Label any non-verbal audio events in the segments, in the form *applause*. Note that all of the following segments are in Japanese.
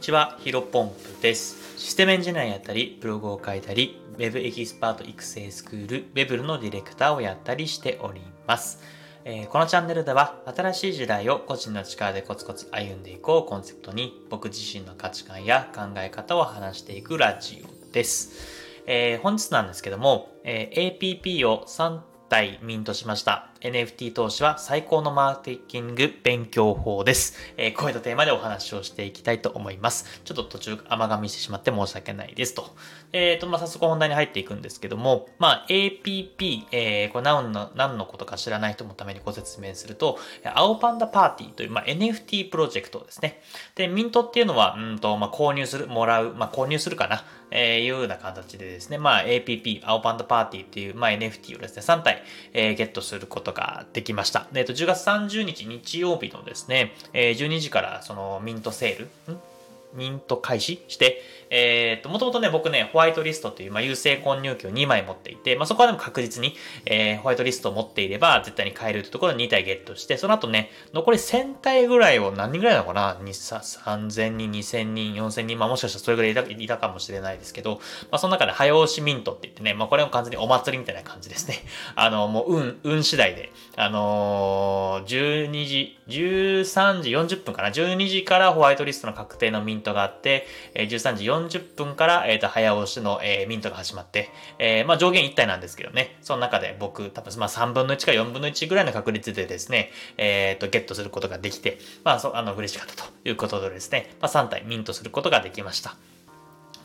ちは、ヒロポンプです。システムエンジニアやったり、ブログを書いたり、Web エキスパート育成スクール、Web のディレクターをやったりしております。えーこのチャンネルでは、新しい時代を個人の力でコツコツ歩んでいこうコンセプトに、僕自身の価値観や考え方を話していくラジオです。えー本日なんですけども、えー APP を3体ミントしました。NFT 投資は最高のマーケティング勉強法です。えーこういったテーマでお話をしていきたいと思います。ちょっと途中甘噛みしてしまって申し訳ないですと。えっ、と、まあ、早速本題に入っていくんですけども、まあ、APP、えーこれ何の何のことか知らない人のためにご説明すると、青パンダパーティーという、まあ、NFT プロジェクトですね。で、ミントっていうのは、うんと、まあ、購入する、もらう、まあ、購入するかな、えーいうような形でですね、まあ、APP、青パンダパーティーっていう、まあ、NFT をですね、3体、えーゲットすることができました。えっと、10月30日日曜日のですね、12時からそのミントセール、ミント開始して、えっと、もともとね、僕ね、ホワイトリストという、まあ、優勢混入器を2枚持っていて、まあ、そこはでも確実に、えーホワイトリストを持っていれば、絶対に買えるというところで2体ゲットして、その後ね、残り1000体ぐらいを何人ぐらいなのかな、3000人、2000人、4000人、まあ、もしかしたらそれぐらいいたいたかもしれないですけど、まあ、その中で早押しミントって言ってね、まあ、これも完全にお祭りみたいな感じですね。*laughs* あの、もう、運、運次第で、あのー12時、13時40分かな ?12 時からホワイトリストの確定のミントがあって、えー13時40 40分から、えっ、と、早押しの、えーミントが始まって、えーまあ、上限1体なんですけどね、その中で僕、多分、まあ、3分の1か4分の1ぐらいの確率でですね、えっ、と、ゲットすることができて、まあ、そう、あの、嬉しかったということでですね、まあ、3体ミントすることができました。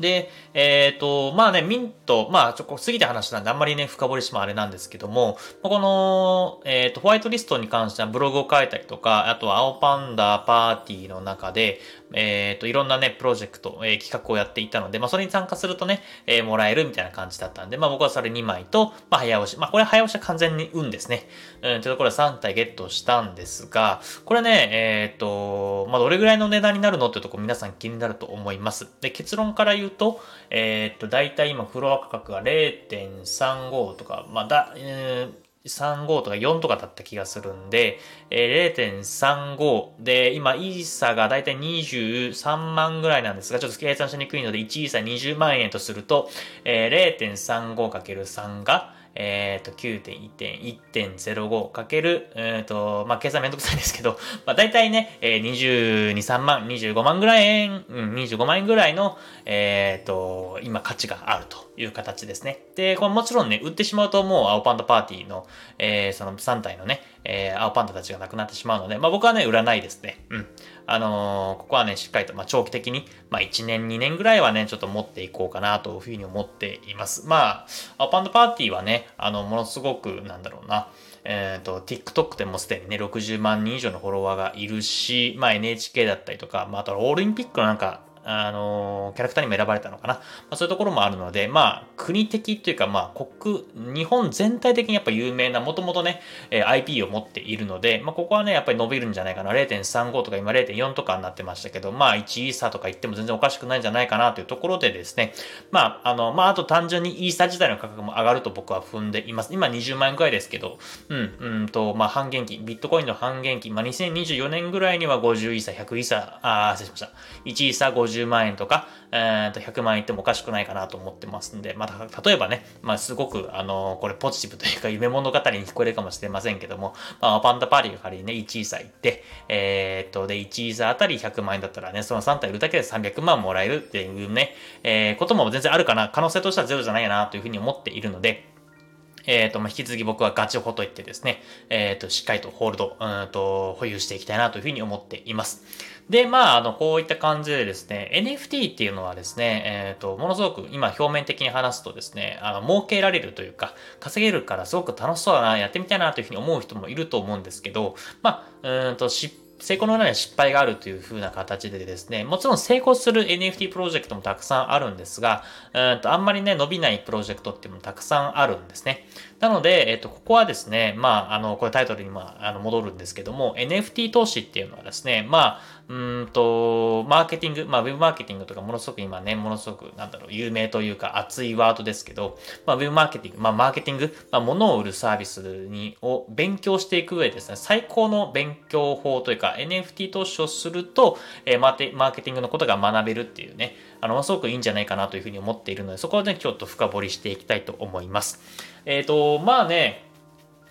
で、えっ、と、まあね、ミント、まあ、ちょっと過ぎた話なんで、あんまりね、深掘りしてもあれなんですけども、この、えっ、と、ホワイトリストに関してはブログを書いたりとか、あとは青パンダパーティーの中で、えっ、と、いろんなね、プロジェクト、えー企画をやっていたので、まあ、それに参加するとね、えーもらえるみたいな感じだったんで、まあ、僕はそれ2枚と、まあ、早押し。まあ、これ早押しは完全に運ですね。うん、というところで3体ゲットしたんですが、これね、えっ、と、まあ、どれぐらいの値段になるのっていうところ皆さん気になると思います。で、結論から言うと、えっ、と、だいたい今フロア価格が0.35とか、まあ、だ、えー35とか4とかだった気がするんで、えー0.35で、今、イーサがだいたい23万ぐらいなんですが、ちょっと計算しにくいので、1イーサ20万円とすると、えー 0.35×3 が、えっ、と、9.1.1.05かける、えっ、と、まあ、計算めんどくさいんですけど、まあ、大体ね、えー、22、3万、25万ぐらい円、うん、25万円ぐらいの、えっ、と、今価値があると。いう形ですね。で、これもちろんね、売ってしまうともう青パンダパーティーの、えーその3体のね、えー青パンダたちがなくなってしまうので、まあ、僕はね、売らないですね。うん。あのーここはね、しっかりと、まあ、長期的に、まあ、1年、2年ぐらいはね、ちょっと持っていこうかなというふうに思っています。まあ、青パンダパーティーはね、あの、ものすごく、なんだろうな、えっ、と、TikTok でもすでにね、60万人以上のフォロワーがいるし、まあ NHK だったりとか、まああとオリンピックのなんか、あのキャラクターにも選ばれたのかな。まあ、そういうところもあるので、まあ、国的というか、まあ、国、日本全体的にやっぱ有名な、もともとね、えー IP を持っているので、まあ、ここはね、やっぱり伸びるんじゃないかな。0.35とか今0.4とかになってましたけど、まあ、1イーサーとか言っても全然おかしくないんじゃないかなというところでですね、まあ、あの、まあ、あと単純にイーサー自体の価格も上がると僕は踏んでいます。今20万円くらいですけど、うん、うんと、まあ、半減期、ビットコインの半減期、まあ、2024年ぐらいには50イーサ、100イーサー、あー、失礼しました。1イーサー50万円とか、えー、と100万円いってもおかしくないかなと思ってますんで、ま、た例えばね、まあ、すごく、あのこれポジティブというか夢物語に聞こえるかもしれませんけども、まあ、パンダパーリーが仮にね、1イーサ行って、えー、と、で、1イーサあたり100万円だったらね、その3体売るだけで300万もらえるっていうね、えーことも全然あるかな、可能性としてはゼロじゃないなというふうに思っているので、えっ、と、まあ、引き続き僕はガチホと言ってですね、えっ、と、しっかりとホールド、うんと、保有していきたいなというふうに思っています。で、まあ、あの、こういった感じでですね、NFT っていうのはですね、えっ、と、ものすごく今表面的に話すとですね、あの、儲けられるというか、稼げるからすごく楽しそうだな、やってみたいなというふうに思う人もいると思うんですけど、まあ、うんと、失成功の裏には失敗があるという風な形でですね、もちろん成功する NFT プロジェクトもたくさんあるんですが、うんとあんまりね、伸びないプロジェクトっていうのもたくさんあるんですね。なので、えっと、ここはですね、まあ、あの、これタイトルに、まあ、あの戻るんですけども、NFT 投資っていうのはですね、まあ、うんと、マーケティング、まあ、ウェブマーケティングとかものすごく今ね、ものすごく、なんだろう、有名というか熱いワードですけど、まあ、ウェブマーケティング、まあ、マーケティング、まあ、物を売るサービスに、を勉強していく上でですね、最高の勉強法というか、NFT 投資をすると、えー、マーマーケティングのことが学べるっていうね、あの、すごくいいんじゃないかなというふうに思っているので、そこをね、ちょっと深掘りしていきたいと思います。えっ、ー、と、まあね、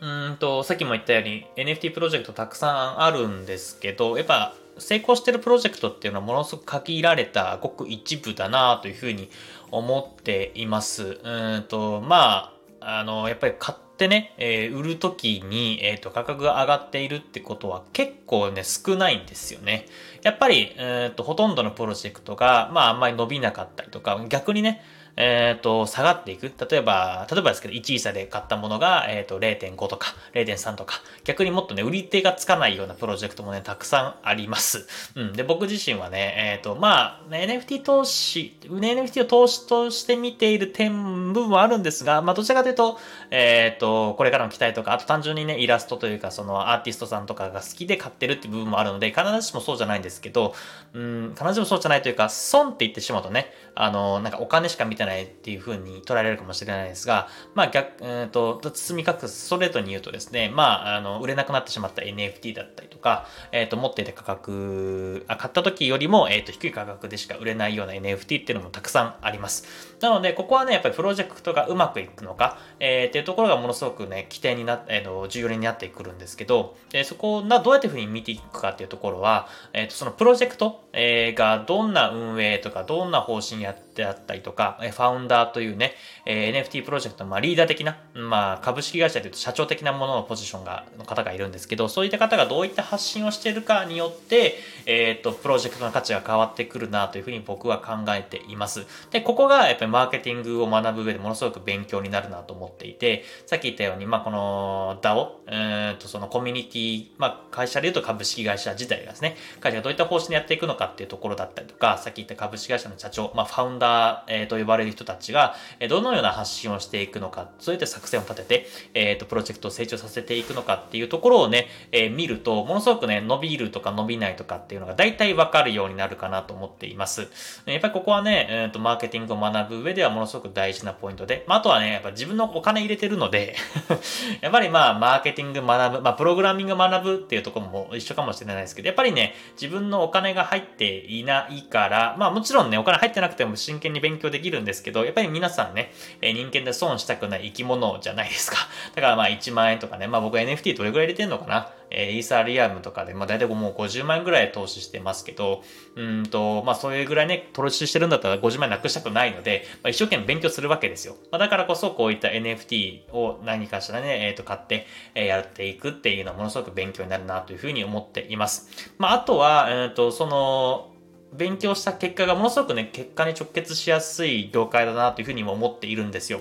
うんと、さっきも言ったように NFT プロジェクトたくさんあるんですけど、やっぱ成功してるプロジェクトっていうのはものすごく限られたごく一部だなというふうに思っています。うんと、まあ、あの、やっぱり買っね、えー、売る時に、えっ、ー、と、価格が上がっているってことは結構ね、少ないんですよね。やっぱり、えっ、ー、と、ほとんどのプロジェクトが、まあ、あんまり伸びなかったりとか、逆にね、えっ、ー、と、下がっていく。例えば、例えばですけど、1位差で買ったものが、えっ、ー、と、0.5とか、0.3とか、逆にもっとね、売り手がつかないようなプロジェクトもね、たくさんあります。うん。で、僕自身はね、えっ、ー、と、まあ、NFT 投資、NFT を投資として見ている点、部分はあるんですが、まあ、どちらかというと、えっ、と、これからの期待とか、あと単純にね、イラストというか、そのアーティストさんとかが好きで買ってるって部分もあるので、必ずしもそうじゃないんですけど、うん、必ずしもそうじゃないというか、損って言ってしまうとね、あの、なんかお金しか見てないないっていう風にに捉えられるかもしれないですが、まあ逆、え、ー、と、包み隠すストレートに言うとですね、まあ、あの、売れなくなってしまった NFT だったりとか、えっ、ー、と、持っていた価格、あ、買った時よりも、えっ、ー、と、低い価格でしか売れないような NFT っていうのもたくさんあります。なので、ここはね、やっぱりプロジェクトがうまくいくのか、えー、っていうところがものすごくね、起点になって、えー、重要になってくるんですけど、えそこをな、どうやってふうに見ていくかっていうところは、えっ、と、そのプロジェクト、えがどんな運営とか、どんな方針やってであったりとか、ファウンダーというね、え NFT プロジェクトの、まあ、リーダー的な、まあ、株式会社でいうと社長的なもののポジションが、の方がいるんですけど、そういった方がどういった発信をしているかによって、えっ、ー、と、プロジェクトの価値が変わってくるなというふうに僕は考えています。で、ここがやっぱりマーケティングを学ぶ上でものすごく勉強になるなと思っていて、さっき言ったように、まあ、この DAO、えっ、ー、と、そのコミュニティ、まあ、会社でいうと株式会社自体がですね、会社がどういった方針でやっていくのかっていうところだったりとか、さっき言った株式会社の社長、まあ、ファウンダー、えー、と呼ばれる人たちが、どのような発信をしていくのか、そういった作戦を立てて、えっ、ー、と、プロジェクトを成長させていくのかっていうところをね、えー、見ると、ものすごくね、伸びるとか伸びないとかっていうのが大体わかるようになるかなと思っています。やっぱりここはね、えっ、ー、と、マーケティングを学ぶ上ではものすごく大事なポイントで、まあ、あとはね、やっぱ自分のお金入れてるので *laughs* やっぱりまあ、マーケティング学ぶ、まあ、プログラミング学ぶっていうところも一緒かもしれないですけど、やっぱりね、自分のお金が入っていないから、まあもちろんね、お金入ってなくても真剣に勉強できるんですけど、やっぱり皆さんね、え人間で損したくない生き物じゃないですか。*laughs* だからまあ1万円とかね、まあ僕 NFT どれくらい入れてんのかな？えー、イーサリアムとかで、まあ大体もう50万円ぐらい投資してますけど、うんと、まあそういうぐらいね、投資してるんだったら50万円なくしたくないので、まあ、一生懸命勉強するわけですよ。まあ、だからこそこういった NFT を何かしらね、えっ、ー、と買って、えー、やっていくっていうのはものすごく勉強になるなというふうに思っています。まああとは、えっ、ー、と、その、勉強した結果がものすごくね、結果に直結しやすい業界だなというふうにも思っているんですよ。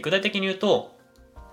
具体的に言うと、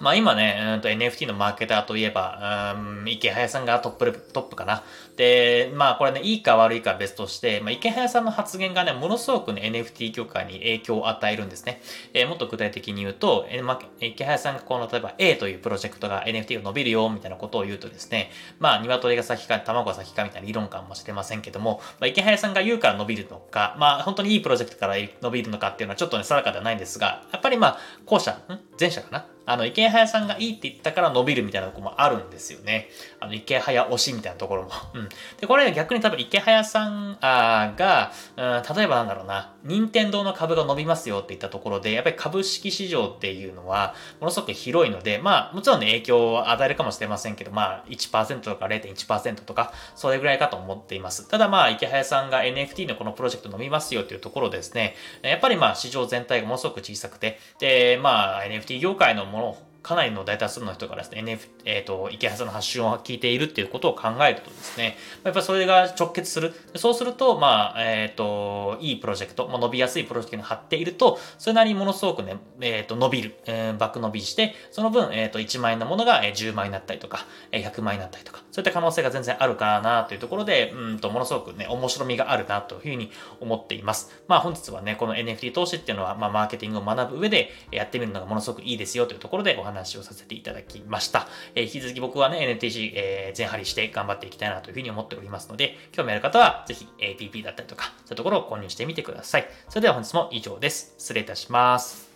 まあ今ね、うんと NFT のマーケターといえば、うん、池早さんがトップトップかな。で、まあこれね、いいか悪いか別として、まあ池早さんの発言がね、ものすごくね、NFT 業界に影響を与えるんですね。えー、もっと具体的に言うと、えーまあ、池早さんがこの、例えば A というプロジェクトが NFT が伸びるよ、みたいなことを言うとですね、まあ鶏が先か卵が先かみたいな理論感もしてませんけども、まあ池早さんが言うから伸びるのか、まあ本当にいいプロジェクトから伸びるのかっていうのはちょっとね、定かではないんですが、やっぱりまあ、後者、前者かな？あの、池早さんがいいって言ったから伸びるみたいなとこもあるんですよね。あの、池早推しみたいなところも。*laughs* うん。で、これ逆に多分池早さんあが、うん、例えばなんだろうな、任天堂の株が伸びますよって言ったところで、やっぱり株式市場っていうのは、ものすごく広いので、まあ、もちろんね、影響を与えるかもしれませんけど、まあ、1%とか0.1%とか、それぐらいかと思っています。ただまあ、池早さんが NFT のこのプロジェクト伸びますよっていうところですね、やっぱりまあ、市場全体がものすごく小さくて、で、まあ、NFT 業界のものかなりの大多数の人がですね、NF、えっ、ー、と、池原さんの発信を聞いているっていうことを考えるとですね、やっぱそれが直結する。そうすると、まあ、えっ、ー、と、いいプロジェクト、まあ、伸びやすいプロジェクトに貼っていると、それなりにものすごくね、えっ、ー、と、伸びる、えー、バック伸びして、その分、えっ、と、1万円のものが10万円になったりとか、100万円になったりとか、そういった可能性が全然あるかなというところで、うんと、ものすごくね、面白みがあるなというふうに思っています。まあ、本日はね、この NFT 投資っていうのは、まあ、マーケティングを学ぶ上でやってみるのがものすごくいいですよというところでお話話をさせていただきました。えー、引き続き僕はね、NTC、えー、全張りして頑張っていきたいなというふうに思っておりますので、興味ある方はぜひ APP だったりとか、そういうところを購入してみてください。それでは本日も以上です。失礼いたします。